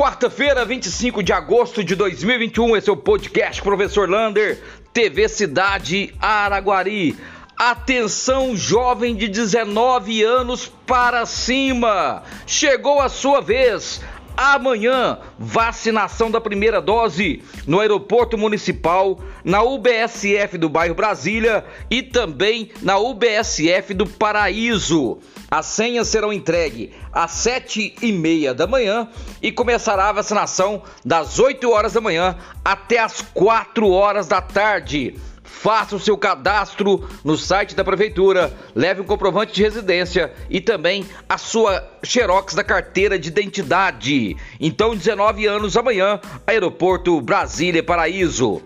Quarta-feira, 25 de agosto de 2021, esse é o podcast Professor Lander, TV Cidade Araguari. Atenção, jovem de 19 anos para cima! Chegou a sua vez! Amanhã, vacinação da primeira dose no aeroporto municipal, na UBSF do bairro Brasília e também na UBSF do Paraíso. As senhas serão entregues às sete e meia da manhã e começará a vacinação das 8 horas da manhã até as 4 horas da tarde. Faça o seu cadastro no site da prefeitura, leve um comprovante de residência e também a sua xerox da carteira de identidade. Então, 19 anos amanhã, Aeroporto Brasília Paraíso.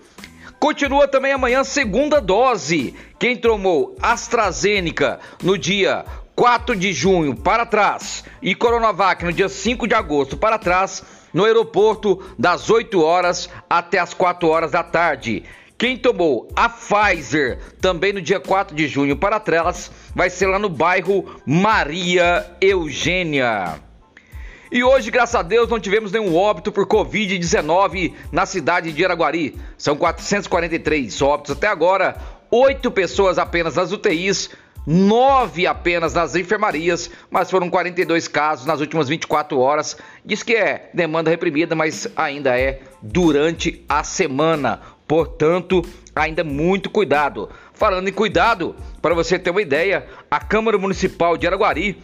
Continua também amanhã segunda dose. Quem tomou AstraZeneca no dia 4 de junho para trás e Coronavac no dia 5 de agosto para trás, no aeroporto das 8 horas até as 4 horas da tarde. Quem tomou a Pfizer também no dia 4 de junho para trás vai ser lá no bairro Maria Eugênia. E hoje, graças a Deus, não tivemos nenhum óbito por Covid-19 na cidade de Araguari. São 443 óbitos até agora, oito pessoas apenas nas UTIs, nove apenas nas enfermarias, mas foram 42 casos nas últimas 24 horas. Diz que é demanda reprimida, mas ainda é durante a semana. Portanto, ainda muito cuidado. Falando em cuidado, para você ter uma ideia, a Câmara Municipal de Araguari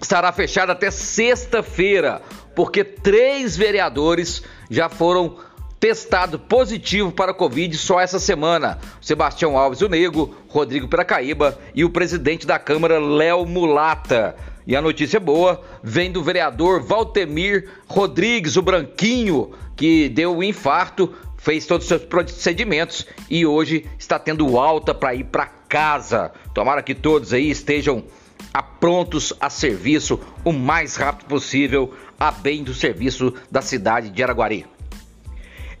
estará fechada até sexta-feira, porque três vereadores já foram testados positivo para a Covid só essa semana. Sebastião Alves o Nego, Rodrigo Piracaíba e o presidente da Câmara, Léo Mulata. E a notícia boa vem do vereador Valtemir Rodrigues, o Branquinho, que deu um infarto, fez todos os seus procedimentos e hoje está tendo alta para ir para casa. Tomara que todos aí estejam prontos a serviço o mais rápido possível, a bem do serviço da cidade de Araguari.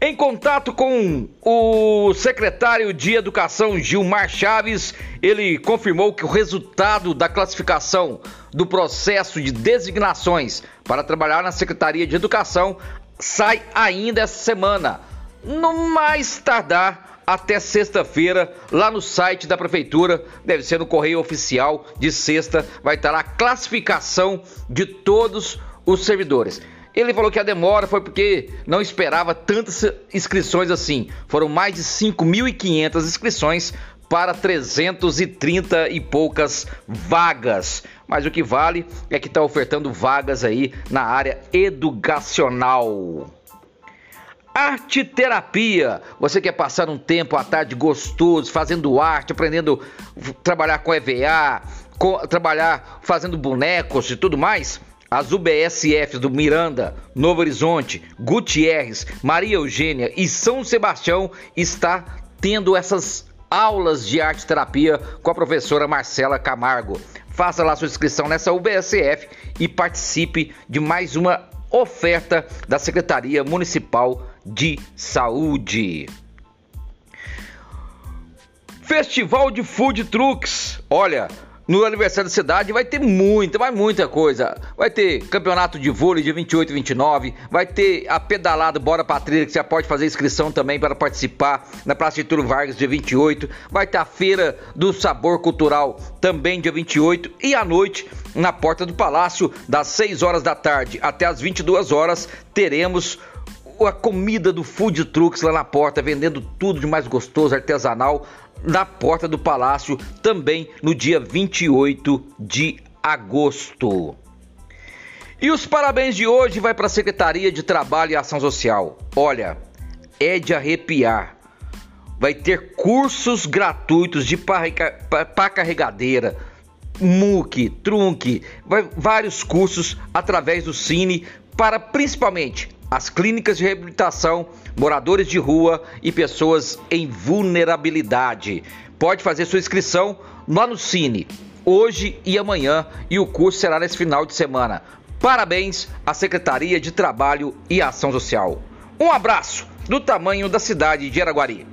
Em contato com o secretário de Educação Gilmar Chaves, ele confirmou que o resultado da classificação do processo de designações para trabalhar na Secretaria de Educação sai ainda essa semana, no mais tardar até sexta-feira, lá no site da prefeitura, deve ser no correio oficial de sexta, vai estar a classificação de todos os servidores. Ele falou que a demora foi porque não esperava tantas inscrições assim. Foram mais de 5.500 inscrições para 330 e poucas vagas. Mas o que vale é que está ofertando vagas aí na área educacional. Arte terapia. Você quer passar um tempo à tarde gostoso, fazendo arte, aprendendo a trabalhar com EVA, com, trabalhar fazendo bonecos e tudo mais? As UBSFs do Miranda, Novo Horizonte, Gutierrez, Maria Eugênia e São Sebastião está tendo essas aulas de arte terapia com a professora Marcela Camargo. Faça lá sua inscrição nessa UBSF e participe de mais uma oferta da Secretaria Municipal de Saúde. Festival de Food Trucks. Olha, no aniversário da cidade vai ter muita, vai muita coisa. Vai ter campeonato de vôlei de 28 e 29, vai ter a pedalada Bora pra Trilha, que você pode fazer inscrição também para participar na Praça de Túlio Vargas dia 28. Vai ter a Feira do Sabor Cultural também dia 28 e à noite na porta do Palácio das 6 horas da tarde até as 22 horas teremos a comida do Food Trucks lá na porta, vendendo tudo de mais gostoso, artesanal na porta do palácio também no dia 28 de agosto. E os parabéns de hoje vai para a Secretaria de Trabalho e Ação Social. Olha, é de arrepiar. Vai ter cursos gratuitos de pá carregadeira, MOOC, Trunque, vai, vários cursos através do Cine para principalmente as clínicas de reabilitação, moradores de rua e pessoas em vulnerabilidade. Pode fazer sua inscrição lá no Cine, hoje e amanhã, e o curso será nesse final de semana. Parabéns à Secretaria de Trabalho e Ação Social. Um abraço do tamanho da cidade de Araguari.